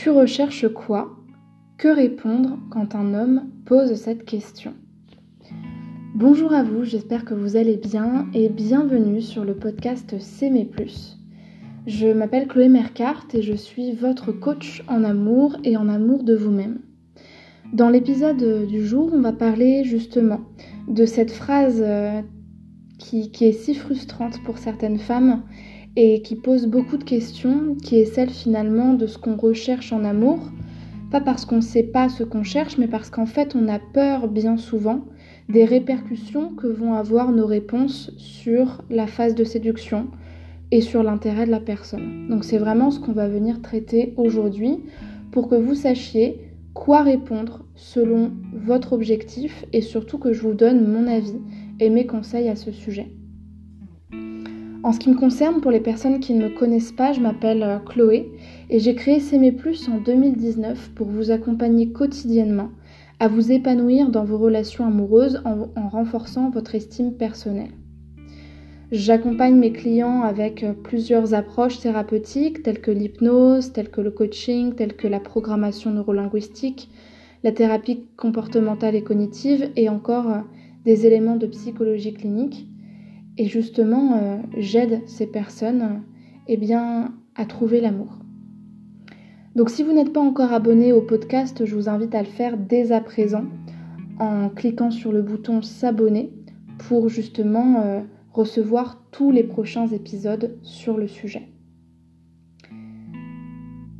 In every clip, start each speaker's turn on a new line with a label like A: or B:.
A: Tu recherches quoi? Que répondre quand un homme pose cette question? Bonjour à vous, j'espère que vous allez bien et bienvenue sur le podcast S'aimer plus. Je m'appelle Chloé Mercart et je suis votre coach en amour et en amour de vous-même. Dans l'épisode du jour, on va parler justement de cette phrase euh, qui, qui est si frustrante pour certaines femmes et qui pose beaucoup de questions, qui est celle finalement de ce qu'on recherche en amour, pas parce qu'on ne sait pas ce qu'on cherche, mais parce qu'en fait on a peur bien souvent des répercussions que vont avoir nos réponses sur la phase de séduction et sur l'intérêt de la personne. Donc c'est vraiment ce qu'on va venir traiter aujourd'hui pour que vous sachiez quoi répondre selon votre objectif et surtout que je vous donne mon avis et mes conseils à ce sujet. En ce qui me concerne, pour les personnes qui ne me connaissent pas, je m'appelle euh, Chloé et j'ai créé S'aimer Plus en 2019 pour vous accompagner quotidiennement à vous épanouir dans vos relations amoureuses en, en renforçant votre estime personnelle. J'accompagne mes clients avec euh, plusieurs approches thérapeutiques telles que l'hypnose, telles que le coaching, telles que la programmation neurolinguistique, la thérapie comportementale et cognitive et encore euh, des éléments de psychologie clinique et justement, euh, j'aide ces personnes eh bien, à trouver l'amour. Donc si vous n'êtes pas encore abonné au podcast, je vous invite à le faire dès à présent en cliquant sur le bouton s'abonner pour justement euh, recevoir tous les prochains épisodes sur le sujet.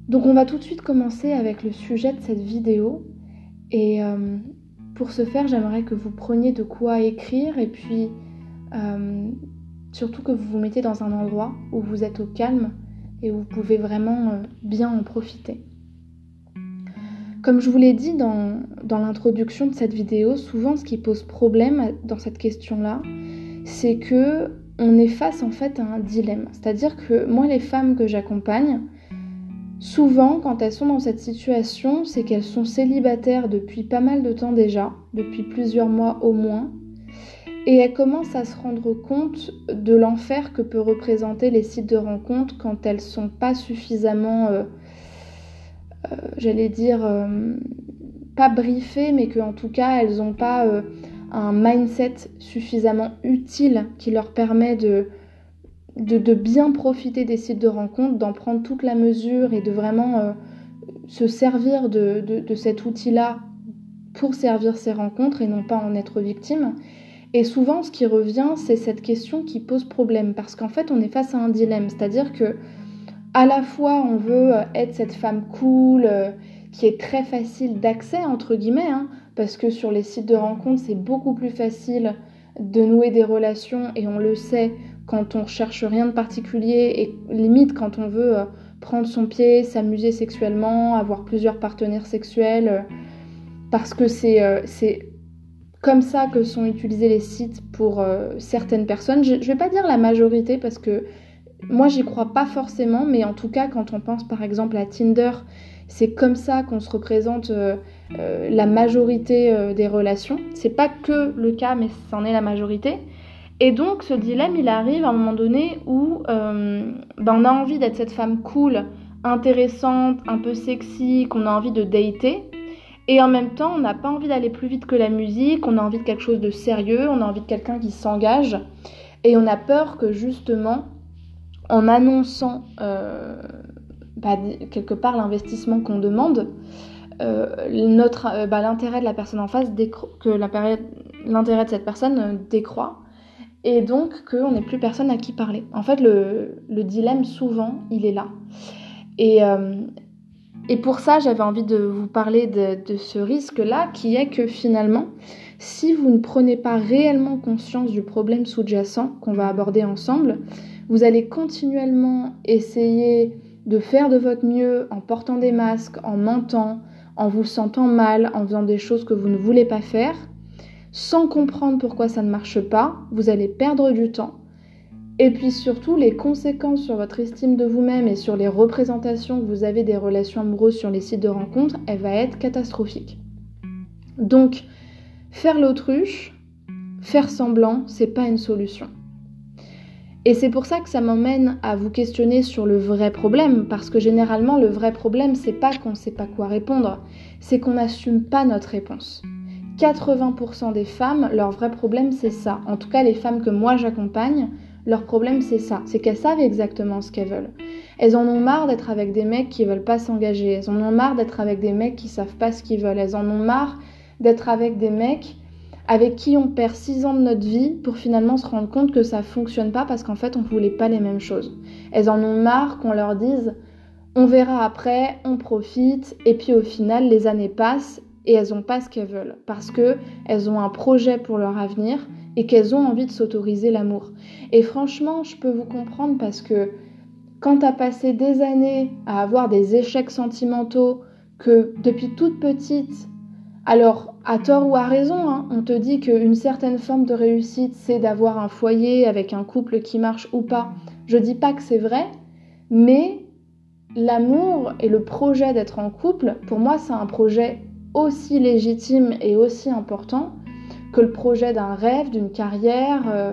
A: Donc on va tout de suite commencer avec le sujet de cette vidéo et euh, pour ce faire j'aimerais que vous preniez de quoi écrire et puis euh, surtout que vous vous mettez dans un endroit où vous êtes au calme et où vous pouvez vraiment euh, bien en profiter. Comme je vous l'ai dit dans, l'introduction de cette vidéo, souvent ce qui pose problème dans cette question-là, c'est que on est face en fait à un dilemme. C'est-à-dire que moi, les femmes que j'accompagne, souvent quand elles sont dans cette situation, c'est qu'elles sont célibataires depuis pas mal de temps déjà, depuis plusieurs mois au moins, et elle commence à se rendre compte de l'enfer que peut représenter les sites de rencontres quand elles sont pas suffisamment, euh, euh, j'allais dire, euh, pas briefées, mais qu'en tout cas elles n'ont pas un mindset suffisamment utile qui leur permet de, de, bien profiter des sites de rencontres, d'en prendre toute la mesure et de vraiment se servir de, de cet outil-là pour servir ces rencontres et non pas en être victime. Et souvent, ce qui revient, c'est cette question qui pose problème, parce qu'en fait, on est face à un dilemme, c'est-à-dire que à la fois, on veut euh, être cette femme cool, euh, qui est très facile d'accès, entre guillemets, hein, parce que sur les sites de rencontres, c'est beaucoup plus facile de nouer des relations, et on le sait quand on cherche rien de particulier, et limite quand on veut euh, prendre son pied, s'amuser sexuellement, avoir plusieurs partenaires sexuels, parce que c'est comme ça que sont utilisés les sites pour euh, certaines personnes. Je ne vais pas dire la majorité parce que moi j'y crois pas forcément, mais en tout cas quand on pense par exemple à Tinder, c'est comme ça qu'on se représente euh, euh, la majorité des relations. C'est pas que le cas, mais c'en est la majorité. Et donc ce dilemme il arrive à un moment donné où ben, on a envie d'être cette femme cool, intéressante, un peu sexy, qu'on a envie de dater. Et en même temps, on n'a pas envie d'aller plus vite que la musique, on a envie de quelque chose de sérieux, on a envie de quelqu'un qui s'engage. Et on a peur que justement, en annonçant euh, bah, quelque part l'investissement qu'on demande, euh, euh, bah, l'intérêt de la personne en face, que l'intérêt de cette personne décroît. Et donc qu'on n'ait plus personne à qui parler. En fait, le, le, dilemme, souvent, il est là. Et, et pour ça, j'avais envie de vous parler de, ce risque-là, qui est que finalement, si vous ne prenez pas réellement conscience du problème sous-jacent qu'on va aborder ensemble, vous allez continuellement essayer de faire de votre mieux en portant des masques, en mentant, en vous sentant mal, en faisant des choses que vous ne voulez pas faire, sans comprendre pourquoi ça ne marche pas, vous allez perdre du temps et puis surtout, les conséquences sur votre estime de vous-même et sur les représentations que vous avez des relations amoureuses sur les sites de rencontres, elle va être catastrophique. Donc, faire l'autruche, faire semblant, c'est pas une solution. Et c'est pour ça que ça m'emmène à vous questionner sur le vrai problème, parce que généralement le vrai problème c'est pas qu'on sait pas quoi répondre, c'est qu'on n'assume pas notre réponse. 80% des femmes, leur vrai problème c'est ça. En tout cas les femmes que moi j'accompagne, leur problème c'est ça, c'est qu'elles savent exactement ce qu'elles veulent. Elles en ont marre d'être avec des mecs qui veulent pas s'engager, elles en ont marre d'être avec des mecs qui savent pas ce qu'ils veulent, elles en ont marre d'être avec des mecs avec qui on perd 6 ans de notre vie pour finalement se rendre compte que ça fonctionne pas parce qu'en fait on voulait pas les mêmes choses. Elles en ont marre qu'on leur dise on verra après, on profite et puis au final les années passent et elles ont pas ce qu'elles veulent parce que elles ont un projet pour leur avenir et qu'elles ont envie de s'autoriser l'amour. Et franchement, je peux vous comprendre parce que quand tu as passé des années à avoir des échecs sentimentaux que depuis toute petite alors, à tort ou à raison, hein, on te dit qu'une certaine forme de réussite, c'est d'avoir un foyer avec un couple qui marche ou pas. Je dis pas que c'est vrai, mais l'amour et le projet d'être en couple, pour moi, c'est un projet aussi légitime et aussi important que le projet d'un rêve, d'une carrière, euh,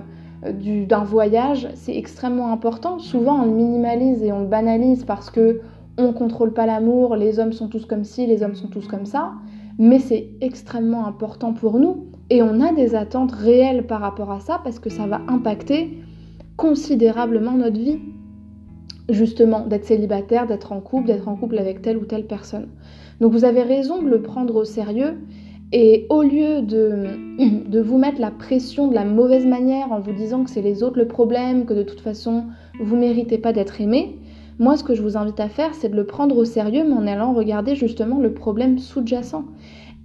A: d'un voyage. C'est extrêmement important. Souvent, on le minimalise et on le banalise parce que on contrôle pas l'amour, les hommes sont tous comme ci, les hommes sont tous comme ça mais c'est extrêmement important pour nous et on a des attentes réelles par rapport à ça parce que ça va impacter considérablement notre vie. Justement, d'être célibataire, d'être en couple, d'être en couple avec telle ou telle personne. Donc vous avez raison de le prendre au sérieux et au lieu de, vous mettre la pression de la mauvaise manière en vous disant que c'est les autres le problème, que de toute façon vous méritez pas d'être aimé, moi, ce que je vous invite à faire, c'est de le prendre au sérieux, mais en allant regarder justement le problème sous-jacent.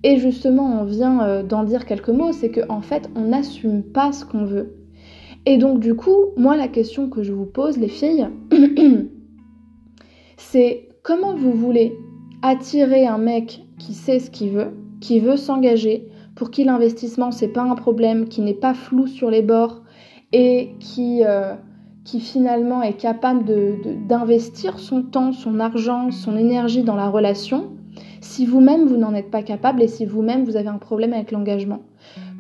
A: Et justement, on vient euh, d'en dire quelques mots, c'est qu'en fait, on n'assume pas ce qu'on veut. Et donc, du coup, moi, la question que je vous pose, les filles, c'est comment vous voulez attirer un mec qui sait ce qu'il veut, qui veut s'engager, pour qui l'investissement, c'est pas un problème, qui n'est pas flou sur les bords et qui. Euh, qui finalement est capable d'investir son temps, son argent, son énergie dans la relation, si vous-même vous n'en êtes pas capable et si vous-même vous avez un problème avec l'engagement.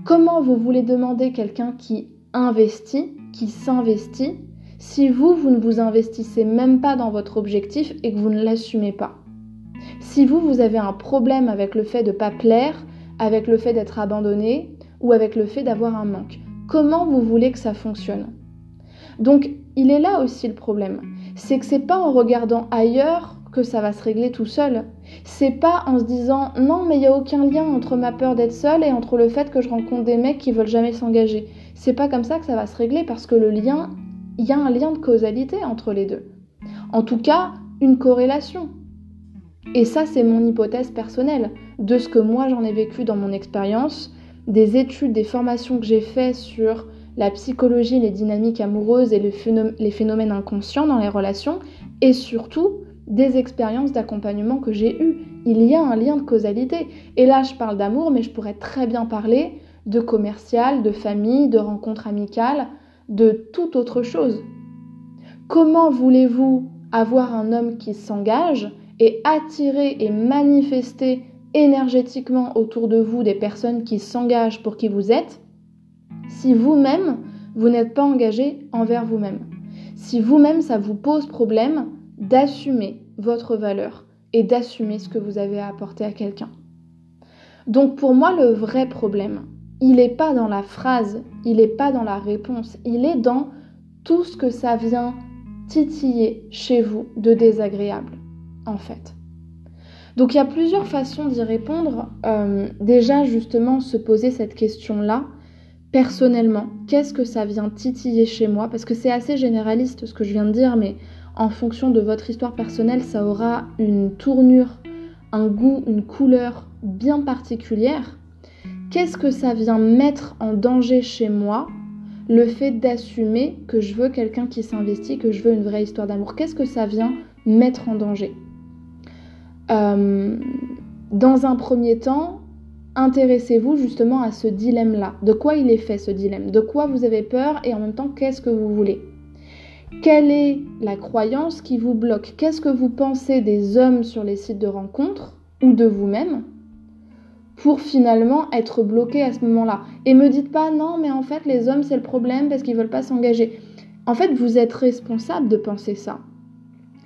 A: Comment vous voulez demander quelqu'un qui investit, qui s'investit, si vous, vous ne vous investissez même pas dans votre objectif et que vous ne l'assumez pas? Si vous, vous avez un problème avec le fait de ne pas plaire, avec le fait d'être abandonné ou avec le fait d'avoir un manque, comment vous voulez que ça fonctionne? Donc il est là aussi le problème. C'est que c'est pas en regardant ailleurs que ça va se régler tout seul. C'est pas en se disant non mais il y a aucun lien entre ma peur d'être seule et entre le fait que je rencontre des mecs qui veulent jamais s'engager. C'est pas comme ça que ça va se régler parce que le lien, il y a un lien de causalité entre les deux. En tout cas, une corrélation. Et ça c'est mon hypothèse personnelle de ce que moi j'en ai vécu dans mon expérience, des études, des formations que j'ai fait sur la psychologie, les dynamiques amoureuses et les phénomènes inconscients dans les relations, et surtout des expériences d'accompagnement que j'ai eues. Il y a un lien de causalité. Et là, je parle d'amour, mais je pourrais très bien parler de commercial, de famille, de rencontres amicales, de toute autre chose. Comment voulez-vous avoir un homme qui s'engage et attirer et manifester énergétiquement autour de vous des personnes qui s'engagent pour qui vous êtes si vous-même, vous, n'êtes pas engagé envers vous-même. Si vous-même, ça vous pose problème d'assumer votre valeur et d'assumer ce que vous avez à apporter à quelqu'un. Donc pour moi, le vrai problème, il n'est pas dans la phrase, il n'est pas dans la réponse, il est dans tout ce que ça vient titiller chez vous de désagréable, en fait. Donc il y a plusieurs façons d'y répondre. Euh, déjà, justement, se poser cette question-là, personnellement, qu'est-ce que ça vient titiller chez moi? Parce que c'est assez généraliste ce que je viens de dire, mais en fonction de votre histoire personnelle, ça aura une tournure, un goût, une couleur bien particulière. Qu'est-ce que ça vient mettre en danger chez moi? Le fait d'assumer que je veux quelqu'un qui s'investit, que je veux une vraie histoire d'amour Qu'est-ce que ça vient mettre en danger? Euh, Dans un premier temps, intéressez-vous justement à ce dilemme-là. De quoi il est fait ce dilemme? De quoi vous avez peur et en même temps qu'est-ce que vous voulez? Quelle est la croyance qui vous bloque? Qu'est-ce que vous pensez des hommes sur les sites de rencontres ou de vous-même pour finalement être bloqué à ce moment-là? Et me dites pas non mais en fait les hommes c'est le problème parce qu'ils veulent pas s'engager. En fait, vous êtes responsable de penser ça.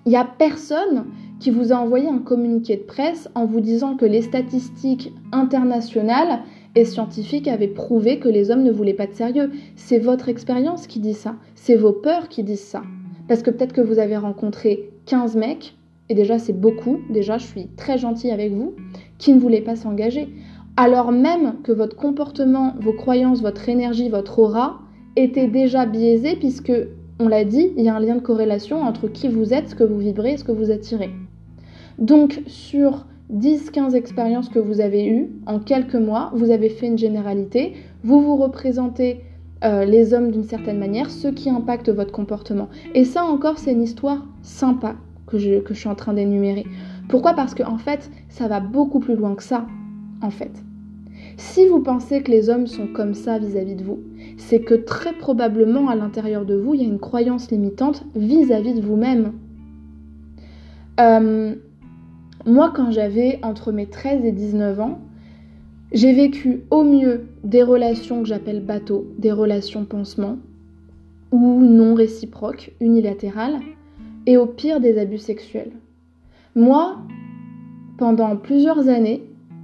A: Il n'y a personne qui vous a envoyé un communiqué de presse en vous disant que les statistiques internationales et scientifiques avaient prouvé que les hommes ne voulaient pas de sérieux. C'est votre expérience qui dit ça. C'est vos peurs qui disent ça. Parce que peut-être que vous avez rencontré 15 mecs, et déjà c'est beaucoup, déjà je suis très gentille avec vous, qui ne voulaient pas s'engager. Alors même que votre comportement, vos croyances, votre énergie, votre aura étaient déjà biaisés puisque, on l'a dit, il y a un lien de corrélation entre qui vous êtes, ce que vous vibrez et ce que vous attirez. Donc sur 10-15 expériences que vous avez eues en quelques mois, vous avez fait une généralité, vous vous représentez euh, les hommes d'une certaine manière, ce qui impacte votre comportement. Et ça encore, c'est une histoire sympa que je, que je suis en train d'énumérer. Pourquoi? Parce qu'en en fait, ça va beaucoup plus loin que ça, en fait. Si vous pensez que les hommes sont comme ça vis-à-vis de vous, c'est que très probablement à l'intérieur de vous, il y a une croyance limitante vis-à-vis de vous-même. Euh, moi, quand j'avais entre mes 13 et 19 ans, j'ai vécu au mieux des relations que j'appelle bateaux, des relations pansement, ou non réciproques, unilatérales, et au pire des abus sexuels. Moi, pendant plusieurs années,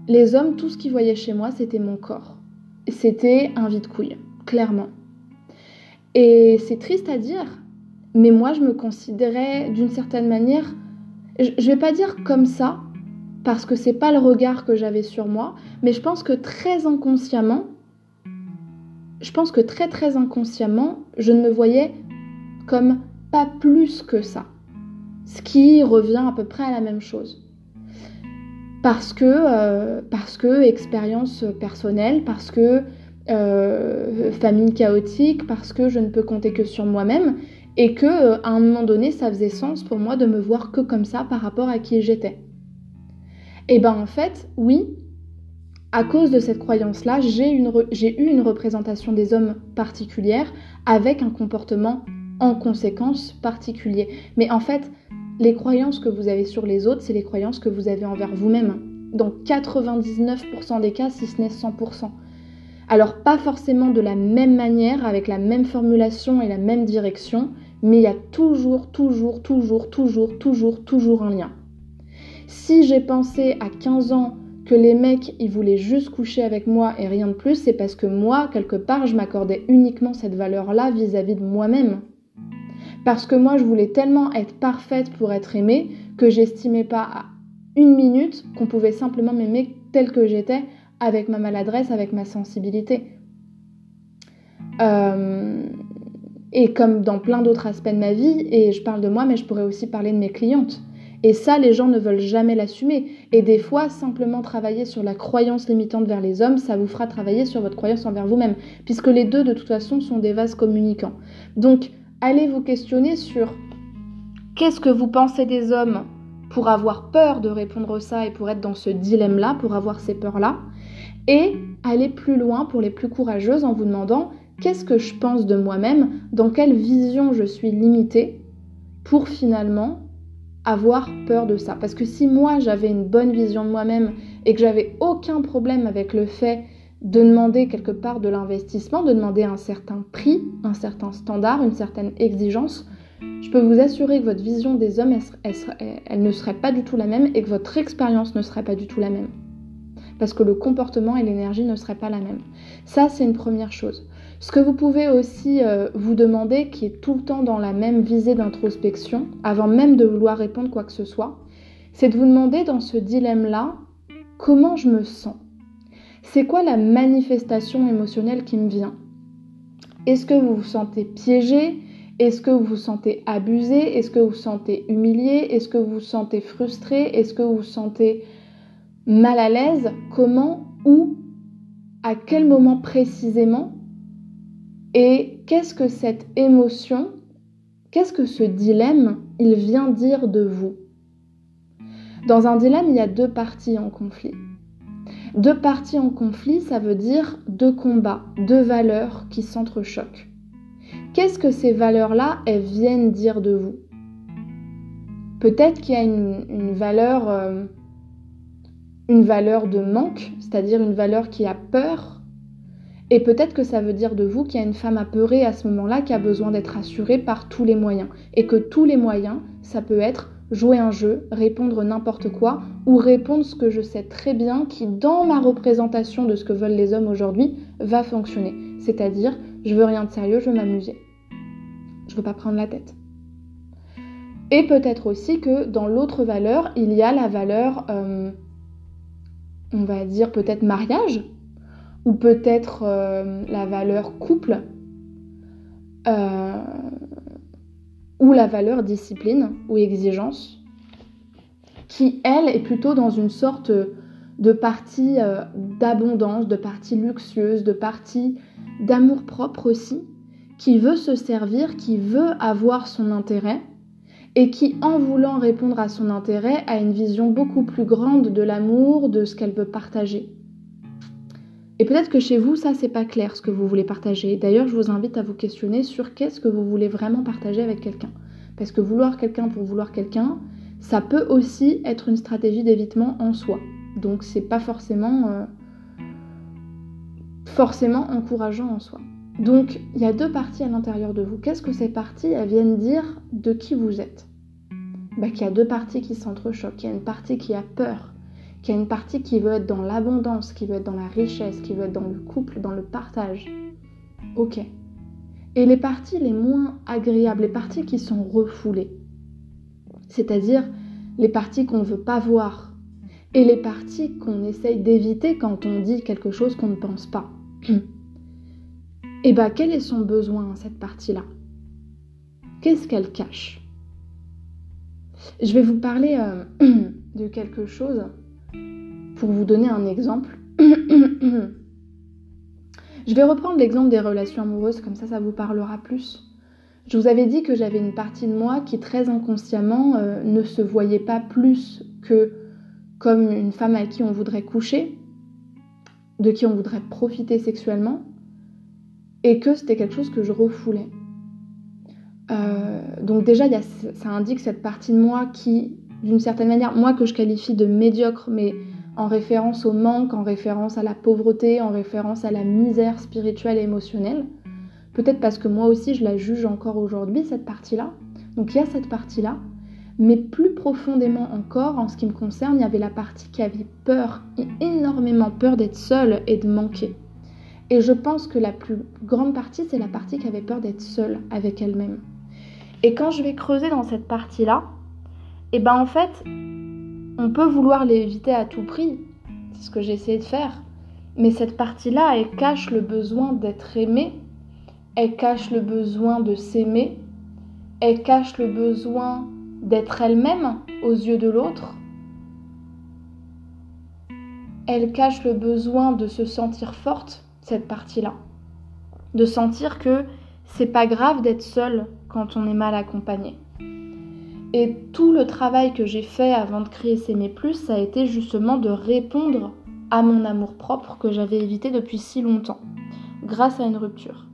A: les hommes, tout ce qu'ils voyaient chez moi, c'était mon corps. C'était un vide-couille, clairement. Et c'est triste à dire, mais moi, je me considérais d'une certaine manière, je vais pas dire comme ça, parce que c'est pas le regard que j'avais sur moi, mais je pense que très inconsciemment, je pense que très inconsciemment, je ne me voyais comme pas plus que ça. Ce qui revient à peu près à la même chose. Parce que, euh, parce que expérience personnelle, parce que euh, famille chaotique, parce que je ne peux compter que sur moi-même, et que euh, à un moment donné, ça faisait sens pour moi de me voir que comme ça par rapport à qui j'étais. Et ben en fait, oui, à cause de cette croyance-là, j'ai eu une représentation des hommes particulière avec un comportement en conséquence particulier. Mais en fait, les croyances que vous avez sur les autres, c'est les croyances que vous avez envers vous-même. Dans 99% des cas, si ce n'est 100%. Alors pas forcément de la même manière, avec la même formulation et la même direction, mais il y a toujours, toujours, toujours, toujours, toujours, toujours un lien. Si j'ai pensé à 15 ans que les mecs, ils voulaient juste coucher avec moi et rien de plus, c'est parce que moi, quelque part, je m'accordais uniquement cette valeur-là vis-à-vis de moi-même. Parce que moi, je voulais tellement être parfaite pour être aimée que j'estimais pas à une minute qu'on pouvait simplement m'aimer telle que j'étais, avec ma maladresse, avec ma sensibilité. Euh, et comme dans plein d'autres aspects de ma vie, et je parle de moi, mais je pourrais aussi parler de mes clientes. Et ça, les gens ne veulent jamais l'assumer. Et des fois, simplement travailler sur la croyance limitante vers les hommes, ça vous fera travailler sur votre croyance envers vous-même, puisque les deux, de toute façon, sont des vases communicants. Donc, allez vous questionner sur qu'est-ce que vous pensez des hommes pour avoir peur de répondre ça et pour être dans ce dilemme-là, pour avoir ces peurs-là, et aller plus loin pour les plus courageuses en vous demandant qu'est-ce que je pense de moi-même, dans quelle vision je suis limitée, pour finalement avoir peur de ça? Parce que si moi j'avais une bonne vision de moi-même et que j'avais aucun problème avec le fait de demander quelque part de l'investissement, de demander un certain prix, un certain standard, une certaine exigence, je peux vous assurer que votre vision des hommes, elle, ne serait pas du tout la même et que votre expérience ne serait pas du tout la même. Parce que le comportement et l'énergie ne seraient pas la même. Ça, c'est une première chose. Ce que vous pouvez aussi euh, vous demander, qui est tout le temps dans la même visée d'introspection, avant même de vouloir répondre quoi que ce soit, c'est de vous demander dans ce dilemme-là, comment je me sens? C'est quoi la manifestation émotionnelle qui me vient? Est-ce que vous vous sentez piégé? Est-ce que vous vous sentez abusé? Est-ce que vous vous sentez humilié? Est-ce que vous vous sentez frustré? Est-ce que vous vous sentez mal à l'aise? Comment? Où? À quel moment précisément? Et qu'est-ce que cette émotion, qu'est-ce que ce dilemme, il vient dire de vous? Dans un dilemme, il y a deux parties en conflit. Deux parties en conflit, ça veut dire deux combats, deux valeurs qui s'entrechoquent. Qu'est-ce que ces valeurs-là, elles viennent dire de vous? Peut-être qu'il y a une, valeur, euh, une valeur de manque, c'est-à-dire une valeur qui a peur Et peut-être que ça veut dire de vous qu'il y a une femme apeurée à ce moment-là qui a besoin d'être assurée par tous les moyens. Et que tous les moyens, ça peut être jouer un jeu, répondre n'importe quoi, ou répondre ce que je sais très bien qui, dans ma représentation de ce que veulent les hommes aujourd'hui, va fonctionner. C'est-à-dire, je veux rien de sérieux, je veux m'amuser. Je veux pas prendre la tête. Et peut-être aussi que dans l'autre valeur, il y a la valeur, euh, on va dire peut-être mariage, ou peut-être euh, la valeur couple, euh, ou la valeur discipline ou exigence, qui elle est plutôt dans une sorte de partie d'abondance, de partie luxueuse, de partie d'amour propre aussi, qui veut se servir, qui veut avoir son intérêt, et qui, en voulant répondre à son intérêt, a une vision beaucoup plus grande de l'amour, de ce qu'elle veut partager. Et peut-être que chez vous, ça, c'est pas clair ce que vous voulez partager. D'ailleurs, je vous invite à vous questionner sur qu'est-ce que vous voulez vraiment partager avec quelqu'un. Parce que vouloir quelqu'un pour vouloir quelqu'un, ça peut aussi être une stratégie d'évitement en soi. Donc, c'est pas forcément, euh, forcément encourageant en soi. Donc, il y a deux parties à l'intérieur de vous. Qu'est-ce que ces parties viennent dire de qui vous êtes? Bah, Qu'il y a deux parties qui s'entrechoquent. Il y a une partie qui a peur, qu'il y a une partie qui veut être dans l'abondance, qui veut être dans la richesse, qui veut être dans le couple, dans le partage. Ok. Et les parties les moins agréables, les parties qui sont refoulées, c'est-à-dire les parties qu'on ne veut pas voir, et les parties qu'on essaye d'éviter quand on dit quelque chose qu'on ne pense pas. Et eh bien, quel est son besoin, cette partie-là? Qu'est-ce qu'elle cache? Je vais vous parler euh, de quelque chose pour vous donner un exemple. Je vais reprendre l'exemple des relations amoureuses, comme ça, ça vous parlera plus. Je vous avais dit que j'avais une partie de moi qui, très inconsciemment, euh, ne se voyait pas plus que comme une femme à qui on voudrait coucher, de qui on voudrait profiter sexuellement, et que c'était quelque chose que je refoulais. Euh, donc déjà, ça indique cette partie de moi qui, d'une certaine manière, moi que je qualifie de médiocre, mais en référence au manque, en référence à la pauvreté, en référence à la misère spirituelle et émotionnelle. Peut-être parce que moi aussi, je la juge encore aujourd'hui, cette partie-là. Donc il y a cette partie-là. Mais plus profondément encore, en ce qui me concerne, il y avait la partie qui avait peur, énormément peur d'être seule et de manquer. Et je pense que la plus grande partie, c'est la partie qui avait peur d'être seule avec elle-même. Et quand je vais creuser dans cette partie-là, et eh ben en fait, on peut vouloir l'éviter à tout prix. C'est ce que j'ai essayé de faire. Mais cette partie-là, elle cache le besoin d'être aimée, elle cache le besoin de s'aimer, elle cache le besoin d'être elle-même aux yeux de l'autre, elle cache le besoin de se sentir forte cette partie-là. De sentir que c'est pas grave d'être seul quand on est mal accompagné. Et tout le travail que j'ai fait avant de créer S'aimer plus, ça a été justement de répondre à mon amour propre que j'avais évité depuis si longtemps, grâce à une rupture.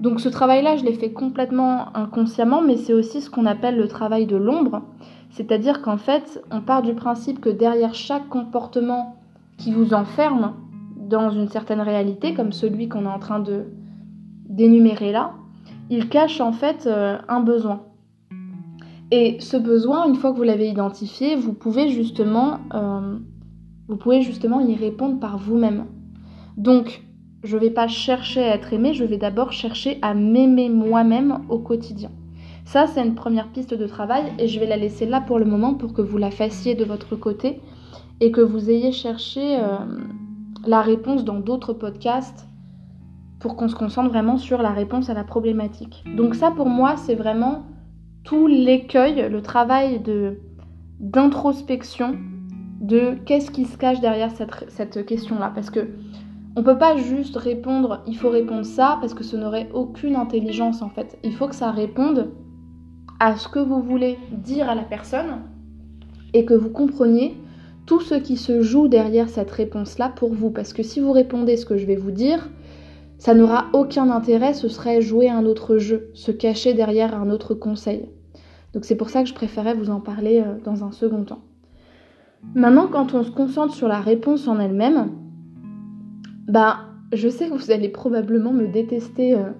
A: Donc ce travail-là, je l'ai fait complètement inconsciemment, mais c'est aussi ce qu'on appelle le travail de l'ombre. C'est-à-dire qu'en fait, on part du principe que derrière chaque comportement qui vous enferme, dans une certaine réalité, comme celui qu'on est en train de d'énumérer là, il cache en fait euh, un besoin. Et ce besoin, une fois que vous l'avez identifié, vous pouvez justement, euh, vous pouvez justement y répondre par vous-même. Donc, je ne vais pas chercher à être aimé, je vais d'abord chercher à m'aimer moi-même au quotidien. Ça, c'est une première piste de travail et je vais la laisser là pour le moment pour que vous la fassiez de votre côté et que vous ayez cherché euh, la réponse dans d'autres podcasts pour qu'on se concentre vraiment sur la réponse à la problématique. Donc ça pour moi c'est vraiment tout l'écueil, le travail d'introspection de qu'est-ce qui se cache derrière cette, cette question-là. Parce que on peut pas juste répondre il faut répondre ça parce que ce n'aurait aucune intelligence en fait. Il faut que ça réponde à ce que vous voulez dire à la personne et que vous compreniez tout ce qui se joue derrière cette réponse-là pour vous. Parce que si vous répondez ce que je vais vous dire, ça n'aura aucun intérêt, ce serait jouer un autre jeu, se cacher derrière un autre conseil. Donc c'est pour ça que je préférais vous en parler euh, dans un second temps. Maintenant, quand on se concentre sur la réponse en elle-même, bah, je sais que vous allez probablement me détester euh,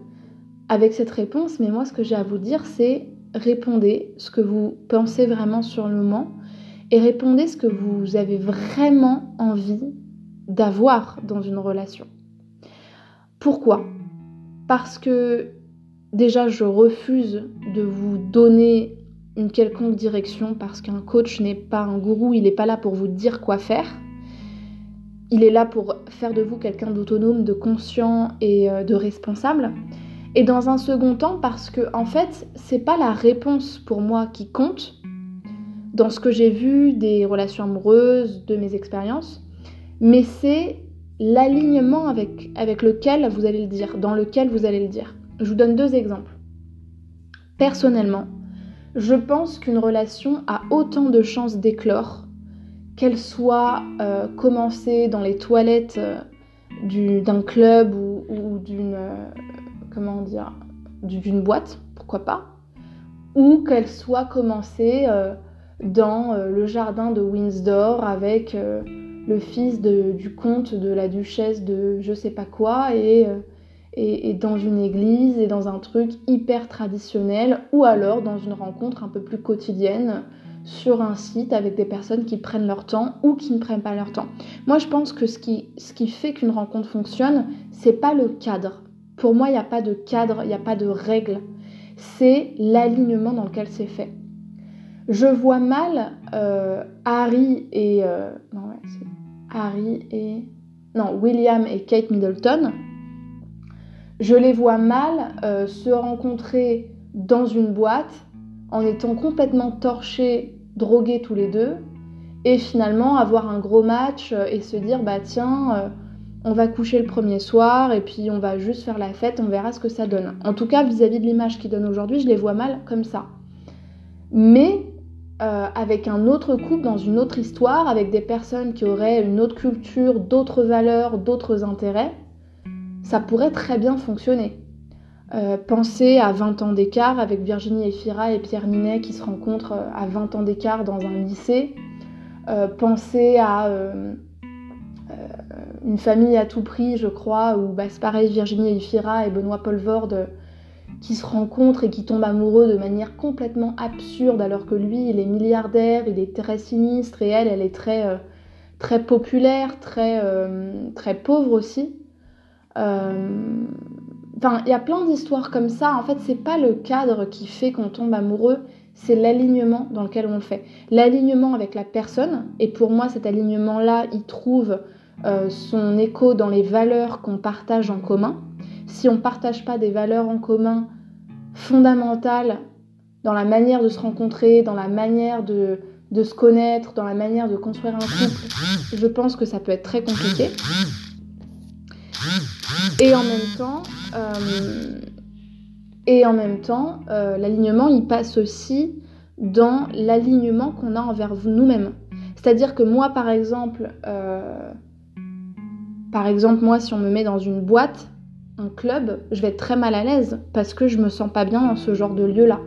A: avec cette réponse, mais moi ce que j'ai à vous dire, c'est répondez ce que vous pensez vraiment sur le moment et répondez ce que vous avez vraiment envie d'avoir dans une relation. Pourquoi? Parce que déjà je refuse de vous donner une quelconque direction parce qu'un coach n'est pas un gourou, il n'est pas là pour vous dire quoi faire. Il est là pour faire de vous quelqu'un d'autonome, de conscient et euh, de responsable. Et dans un second temps, parce que en fait, c'est pas la réponse pour moi qui compte dans ce que j'ai vu des relations amoureuses, de mes expériences, mais c'est l'alignement avec, lequel vous allez le dire, dans lequel vous allez le dire. Je vous donne deux exemples. Personnellement, je pense qu'une relation a autant de chances d'éclore, qu'elle soit euh, commencée dans les toilettes euh, d'un club ou, d'une euh, dire d'une boîte, pourquoi pas, ou qu'elle soit commencée dans le jardin de Windsor avec le fils du comte de la duchesse de je sais pas quoi et et, dans une église et dans un truc hyper traditionnel ou alors dans une rencontre un peu plus quotidienne sur un site avec des personnes qui prennent leur temps ou qui ne prennent pas leur temps. Moi, je pense que ce qui, ce qui fait qu'une rencontre fonctionne, c'est pas le cadre. Pour moi, il n'y a pas de cadre, il n'y a pas de règle. C'est l'alignement dans lequel c'est fait. Je vois mal euh, Harry et euh, Harry et non William et Kate Middleton je les vois mal euh, se rencontrer dans une boîte en étant complètement torchés, drogués tous les deux, et finalement avoir un gros match euh, et se dire bah tiens, euh, on va coucher le premier soir et puis on va juste faire la fête, on verra ce que ça donne. En tout cas, vis-à-vis de l'image qu'ils donnent aujourd'hui, je les vois mal comme ça. Mais avec un autre couple dans une autre histoire, avec des personnes qui auraient une autre culture, d'autres valeurs, d'autres intérêts, ça pourrait très bien fonctionner. Euh, pensez à 20 ans d'écart avec Virginie Efira et Pierre Ninet qui se rencontrent euh, à 20 ans d'écart dans un lycée. Euh, pensez à une famille à tout prix, je crois, où c'est pareil, Virginie Efira et Benoît Polvorde qui se rencontrent et qui tombent amoureux de manière complètement absurde alors que lui, il est milliardaire, il est très sinistre et elle, elle est très, très populaire, très, très pauvre aussi. Euh, enfin, il y a plein d'histoires comme ça. En fait, c'est pas le cadre qui fait qu'on tombe amoureux, c'est l'alignement dans lequel on le fait. L'alignement avec la personne, et pour moi, cet alignement-là, il trouve euh, son écho dans les valeurs qu'on partage en commun. Si on ne partage pas des valeurs en commun fondamentales dans la manière de se rencontrer, dans la manière de, se connaître, dans la manière de construire un couple, je pense que ça peut être très compliqué. Et en même temps, euh, et en même temps, euh, l'alignement, il passe aussi dans l'alignement qu'on a envers nous-mêmes. C'est-à-dire que moi, par exemple, euh, par exemple, moi, si on me met dans une boîte, un club, je vais être très mal à l'aise parce que je me sens pas bien dans ce genre de lieu-là.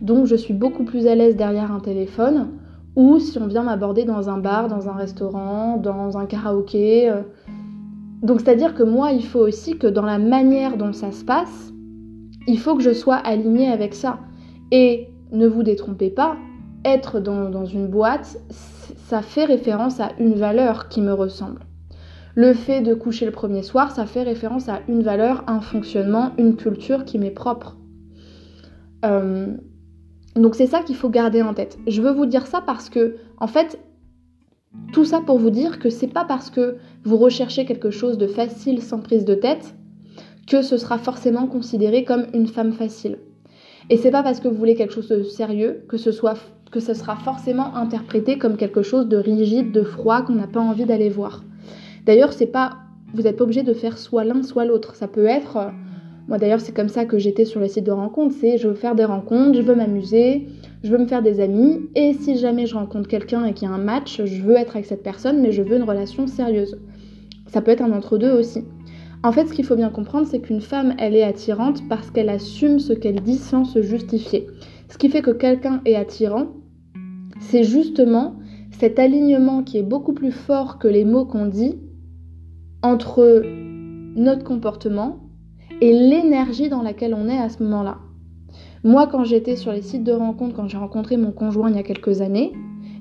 A: Donc, je suis beaucoup plus à l'aise derrière un téléphone ou si on vient m'aborder dans un bar, dans un restaurant, dans un karaoké, donc c'est-à-dire que moi, il faut aussi que dans la manière dont ça se passe, il faut que je sois alignée avec ça. Et ne vous détrompez pas, être dans, une boîte, ça fait référence à une valeur qui me ressemble. Le fait de coucher le premier soir, ça fait référence à une valeur, un fonctionnement, une culture qui m'est propre. Euh, donc c'est ça qu'il faut garder en tête. Je veux vous dire ça parce que, en fait, tout ça pour vous dire que c'est pas parce que vous recherchez quelque chose de facile sans prise de tête que ce sera forcément considéré comme une femme facile. Et c'est pas parce que vous voulez quelque chose de sérieux que ce soit que ce sera forcément interprété comme quelque chose de rigide, de froid qu'on n'a pas envie d'aller voir. D'ailleurs, c'est pas vous n'êtes pas obligé de faire soit l'un soit l'autre. Ça peut être euh, moi d'ailleurs, c'est comme ça que j'étais sur les sites de rencontres, c'est je veux faire des rencontres, je veux m'amuser, je veux me faire des amis, et si jamais je rencontre quelqu'un et qu'il y a un match, je veux être avec cette personne, mais je veux une relation sérieuse. Ça peut être un entre-deux aussi. En fait, ce qu'il faut bien comprendre, c'est qu'une femme, elle est attirante parce qu'elle assume ce qu'elle dit sans se justifier. Ce qui fait que quelqu'un est attirant, c'est justement cet alignement qui est beaucoup plus fort que les mots qu'on dit entre notre comportement et l'énergie dans laquelle on est à ce moment-là. Moi, quand j'étais sur les sites de rencontres, quand j'ai rencontré mon conjoint il y a quelques années,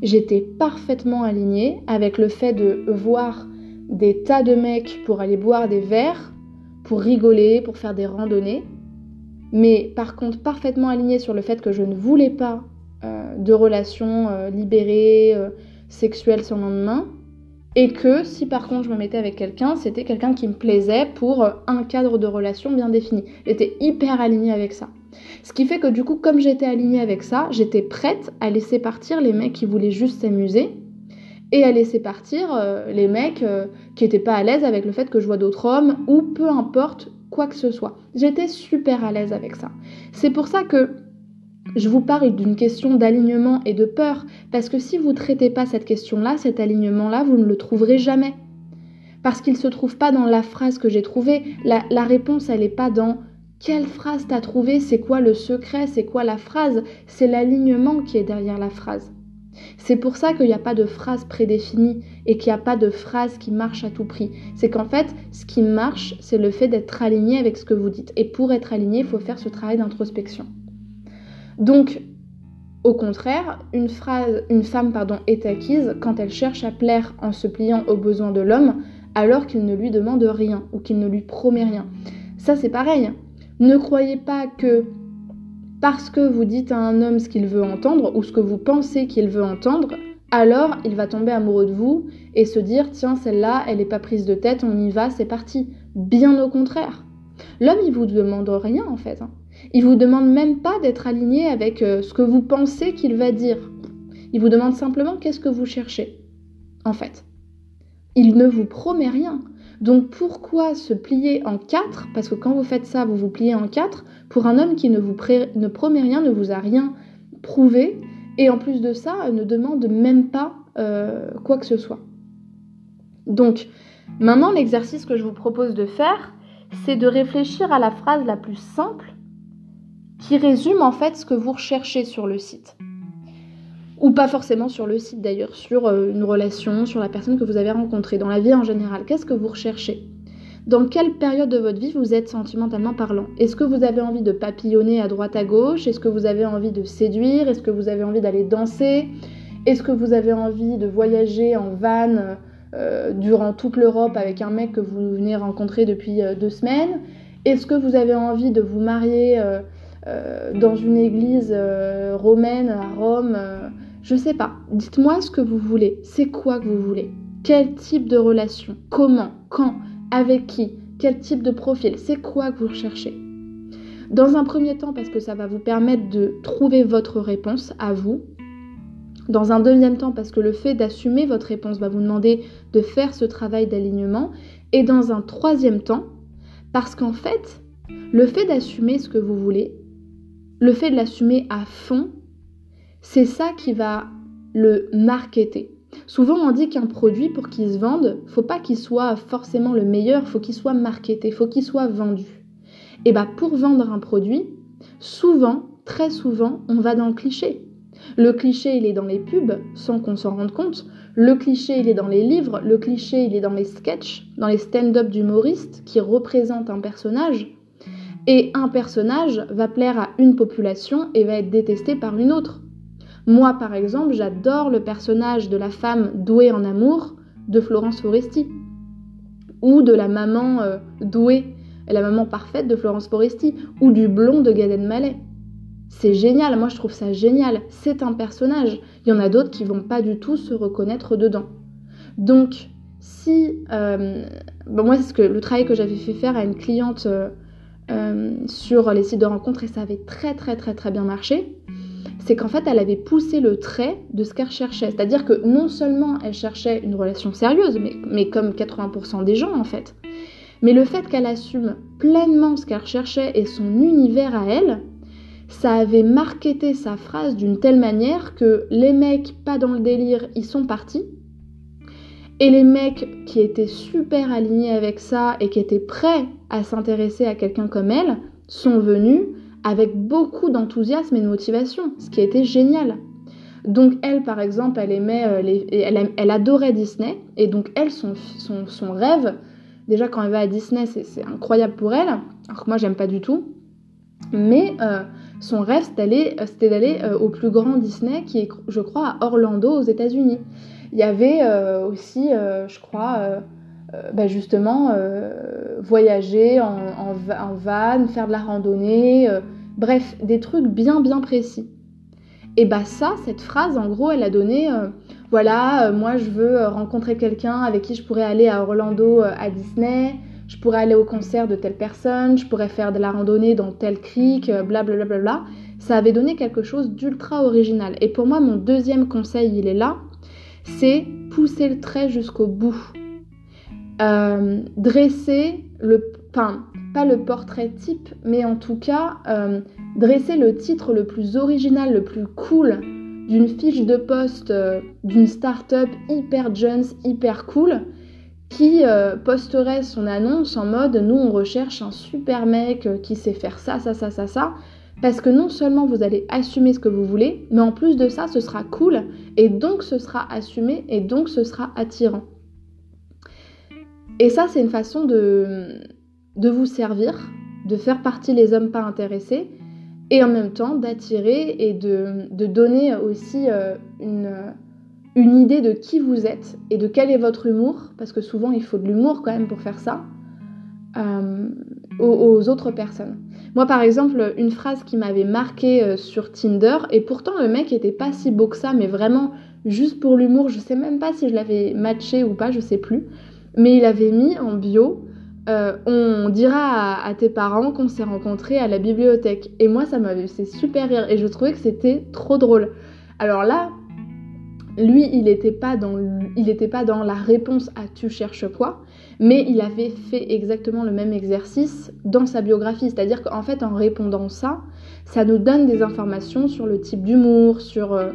A: j'étais parfaitement alignée avec le fait de voir des tas de mecs pour aller boire des verres, pour rigoler, pour faire des randonnées, mais par contre parfaitement alignée sur le fait que je ne voulais pas euh, de relations euh, libérées, euh, sexuelles le lendemain, et que si par contre je me mettais avec quelqu'un, c'était quelqu'un qui me plaisait pour un cadre de relation bien défini. J'étais hyper alignée avec ça. Ce qui fait que du coup, comme j'étais alignée avec ça, j'étais prête à laisser partir les mecs qui voulaient juste s'amuser et à laisser partir euh, les mecs euh, qui n'étaient pas à l'aise avec le fait que je vois d'autres hommes ou peu importe quoi que ce soit. J'étais super à l'aise avec ça. C'est pour ça que je vous parle d'une question d'alignement et de peur, parce que si vous ne traitez pas cette question-là, cet alignement-là, vous ne le trouverez jamais. Parce qu'il ne se trouve pas dans la phrase que j'ai trouvée. La, réponse, elle n'est pas dans quelle phrase t'as trouvé, c'est quoi le secret, c'est quoi la phrase, c'est l'alignement qui est derrière la phrase. C'est pour ça qu'il n'y a pas de phrase prédéfinie et qu'il n'y a pas de phrase qui marche à tout prix. C'est qu'en fait, ce qui marche, c'est le fait d'être aligné avec ce que vous dites. Et pour être aligné, il faut faire ce travail d'introspection. Donc, au contraire, une, femme pardon, est acquise quand elle cherche à plaire en se pliant aux besoins de l'homme alors qu'il ne lui demande rien ou qu'il ne lui promet rien. Ça, c'est pareil. Ne croyez pas que parce que vous dites à un homme ce qu'il veut entendre ou ce que vous pensez qu'il veut entendre, alors il va tomber amoureux de vous et se dire tiens celle-là elle n'est pas prise de tête, on y va, c'est parti. Bien au contraire. L'homme il vous demande rien en fait. Il vous demande même pas d'être aligné avec euh, ce que vous pensez qu'il va dire. Il vous demande simplement qu'est-ce que vous cherchez en fait. Il ne vous promet rien. Donc pourquoi se plier en quatre? Parce que quand vous faites ça, vous vous pliez en quatre pour un homme qui ne vous ne promet rien, ne vous a rien prouvé, et en plus de ça, ne demande même pas euh, quoi que ce soit. Donc maintenant, l'exercice que je vous propose de faire, c'est de réfléchir à la phrase la plus simple qui résume en fait ce que vous recherchez sur le site. Ou pas forcément sur le site d'ailleurs, sur euh, une relation, sur la personne que vous avez rencontrée, dans la vie en général. Qu'est-ce que vous recherchez? Dans quelle période de votre vie vous êtes sentimentalement parlant? Est-ce que vous avez envie de papillonner à droite à gauche? Est-ce que vous avez envie de séduire? Est-ce que vous avez envie d'aller danser? Est-ce que vous avez envie de voyager en van euh, durant toute l'Europe avec un mec que vous venez rencontrer depuis euh, deux semaines? Est-ce que vous avez envie de vous marier dans une église romaine à Rome je sais pas. Dites-moi ce que vous voulez. C'est quoi que vous voulez? Quel type de relation? Comment? Quand? Avec qui? Quel type de profil? C'est quoi que vous recherchez? Dans un premier temps, parce que ça va vous permettre de trouver votre réponse à vous. Dans un deuxième temps, parce que le fait d'assumer votre réponse va vous demander de faire ce travail d'alignement. Et dans un troisième temps, parce qu'en fait, le fait d'assumer ce que vous voulez, le fait de l'assumer à fond, c'est ça qui va le marketer. Souvent on dit qu'un produit pour qu'il se vende, faut pas qu'il soit forcément le meilleur, faut qu'il soit marketé, faut qu'il soit vendu. Et bah pour vendre un produit, souvent, très souvent, on va dans le cliché. Le cliché, il est dans les pubs, sans qu'on s'en rende compte. Le cliché, il est dans les livres. Le cliché, il est dans les sketchs, dans les stand-up d'humoristes qui représentent un personnage. Et un personnage va plaire à une population et va être détesté par une autre. Moi, par exemple, j'adore le personnage de la femme douée en amour de Florence Foresti, ou de la maman euh, douée, la maman parfaite de Florence Foresti, ou du blond de Gad Elmaleh. C'est génial, moi je trouve ça génial. C'est un personnage. Il y en a d'autres qui vont pas du tout se reconnaître dedans. Donc, si euh, moi c'est ce que le travail que j'avais fait faire à une cliente euh, sur les sites de rencontres et ça avait très très très très bien marché c'est qu'en fait, elle avait poussé le trait de ce qu'elle cherchait. C'est-à-dire que non seulement elle cherchait une relation sérieuse, mais, comme 80% des gens en fait, mais le fait qu'elle assume pleinement ce qu'elle recherchait et son univers à elle, ça avait marketé sa phrase d'une telle manière que les mecs pas dans le délire, ils sont partis. Et les mecs qui étaient super alignés avec ça et qui étaient prêts à s'intéresser à quelqu'un comme elle sont venus avec beaucoup d'enthousiasme et de motivation, ce qui été génial. Donc elle, par exemple, elle aimait, euh, elle, adorait Disney, et donc elle, son, rêve, Déjà, quand elle va à Disney, c'est incroyable pour elle, alors que moi, j'aime pas du tout. Mais euh, son rêve, c'était d'aller euh, au plus grand Disney, qui est, je crois, à Orlando, aux États-Unis. Il y avait euh, aussi, je crois, bah, justement, voyager en, van, faire de la randonnée, bref, des trucs bien, bien précis. Et bah ça, cette phrase, en gros, elle a donné, voilà, moi je veux rencontrer quelqu'un avec qui je pourrais aller à Orlando, à Disney, je pourrais aller au concert de telle personne, je pourrais faire de la randonnée dans tel cric, blablabla. Euh, bla, bla, bla, Ça avait donné quelque chose d'ultra original. Et pour moi, mon deuxième conseil, il est là, c'est pousser le trait jusqu'au bout. Euh, dresser le... Enfin, pas le portrait type, mais en tout cas, euh, dresser le titre le plus original, le plus cool d'une fiche de poste d'une start-up hyper jeune, hyper cool qui euh, posterait son annonce en mode nous on recherche un super mec euh, qui sait faire ça, ça, ça, ça, ça. Parce que non seulement vous allez assumer ce que vous voulez, mais en plus de ça, ce sera cool et donc ce sera assumé et donc ce sera attirant. Et ça, c'est une façon de, vous servir, de faire partie les hommes pas intéressés et en même temps d'attirer et de, donner aussi euh, une une idée de qui vous êtes et de quel est votre humour, parce que souvent il faut de l'humour quand même pour faire ça, euh, aux, autres personnes. Moi par exemple, une phrase qui m'avait marqué euh, sur Tinder, et pourtant le mec était pas si beau que ça, mais vraiment juste pour l'humour, je sais même pas si je l'avais matché ou pas, je sais plus, mais il avait mis en bio. Euh, on dira à, tes parents qu'on s'est rencontrés à la bibliothèque. Et moi, ça m'avait fait super rire. Et je trouvais que c'était trop drôle. Alors là, lui, il n'était pas, dans, pas dans la réponse à tu cherches quoi, mais il avait fait exactement le même exercice dans sa biographie. C'est-à-dire qu'en fait, en répondant ça, ça nous donne des informations sur le type d'humour, sur, euh,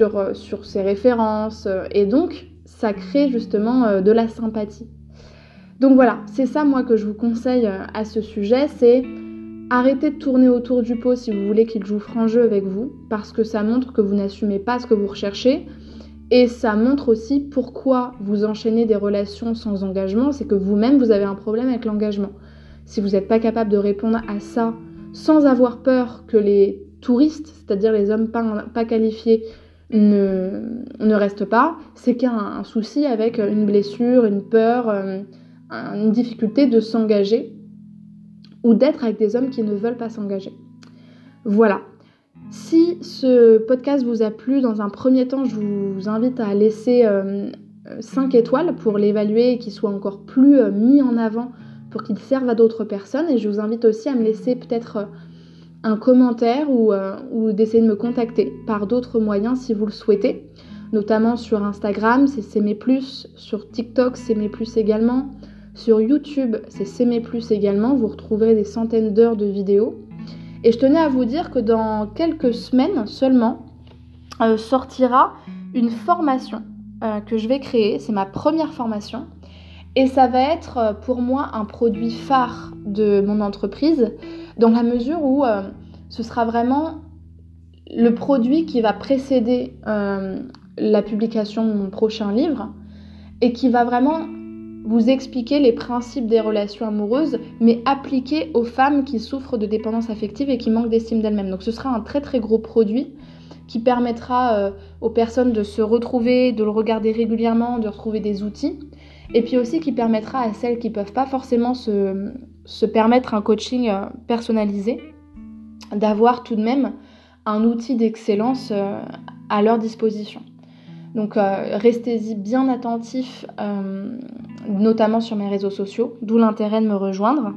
A: euh, sur ses références, euh, et donc ça crée justement de la sympathie. Donc voilà, c'est ça moi que je vous conseille à ce sujet, c'est arrêter de tourner autour du pot si vous voulez qu'il joue franc jeu avec vous, parce que ça montre que vous n'assumez pas ce que vous recherchez, et ça montre aussi pourquoi vous enchaînez des relations sans engagement, c'est que vous-même, vous avez un problème avec l'engagement. Si vous n'êtes pas capable de répondre à ça sans avoir peur que les touristes, c'est-à-dire les hommes pas, qualifiés, ne, restent pas, c'est qu'il y a un, souci avec une blessure, une peur, euh, une difficulté de s'engager ou d'être avec des hommes qui ne veulent pas s'engager. Voilà. Si ce podcast vous a plu, dans un premier temps, je vous invite à laisser 5 euh, étoiles pour l'évaluer et qu'il soit encore plus euh, mis en avant pour qu'il serve à d'autres personnes. Et je vous invite aussi à me laisser peut-être euh, un commentaire ou, d'essayer de me contacter par d'autres moyens si vous le souhaitez. Notamment sur Instagram, c'est S'aimer Plus, sur TikTok, S'aimer Plus également. Sur YouTube, c'est S'aimer Plus également. Vous retrouverez des centaines d'heures de vidéos. Et je tenais à vous dire que dans quelques semaines seulement euh, sortira une formation euh, que je vais créer. C'est ma première formation. Et ça va être euh, pour moi un produit phare de mon entreprise, dans la mesure où ce sera vraiment le produit qui va précéder la publication de mon prochain livre et qui va vraiment vous expliquer les principes des relations amoureuses, mais appliqués aux femmes qui souffrent de dépendance affective et qui manquent d'estime d'elles-mêmes. Donc ce sera un très très gros produit qui permettra euh, aux personnes de se retrouver, de le regarder régulièrement, de retrouver des outils, et puis aussi qui permettra à celles qui ne peuvent pas forcément se, se permettre un coaching euh, personnalisé, d'avoir tout de même un outil d'excellence euh, à leur disposition. Donc restez-y bien attentifs notamment sur mes réseaux sociaux, d'où l'intérêt de me rejoindre.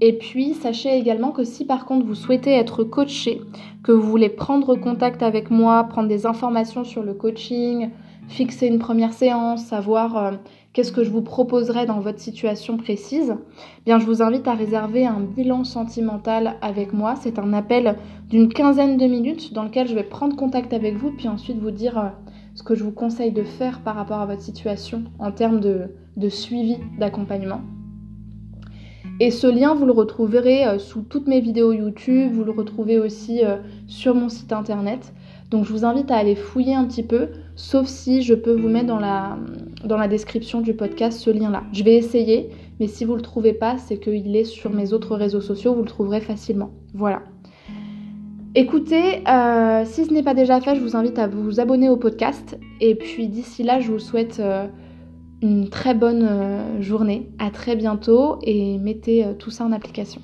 A: Et puis, sachez également que si par contre vous souhaitez être coaché, que vous voulez prendre contact avec moi, prendre des informations sur le coaching, fixer une première séance, savoir euh, qu'est-ce que je vous proposerai dans votre situation précise, eh bien je vous invite à réserver un bilan sentimental avec moi. C'est un appel d'une quinzaine de minutes dans lequel je vais prendre contact avec vous, puis ensuite vous dire euh, ce que je vous conseille de faire par rapport à votre situation en termes de, suivi d'accompagnement. Et ce lien, vous le retrouverez euh, sous toutes mes vidéos YouTube, vous le retrouvez aussi euh, sur mon site internet. Donc je vous invite à aller fouiller un petit peu, sauf si je peux vous mettre dans la, dans la description du podcast ce lien-là. Je vais essayer, mais si vous ne le trouvez pas, c'est qu'il est sur mes autres réseaux sociaux, vous le trouverez facilement. Voilà. Écoutez, euh, si ce n'est pas déjà fait, je vous invite à vous abonner au podcast. Et puis d'ici là, je vous souhaite une très bonne journée. À très bientôt et mettez tout ça en application.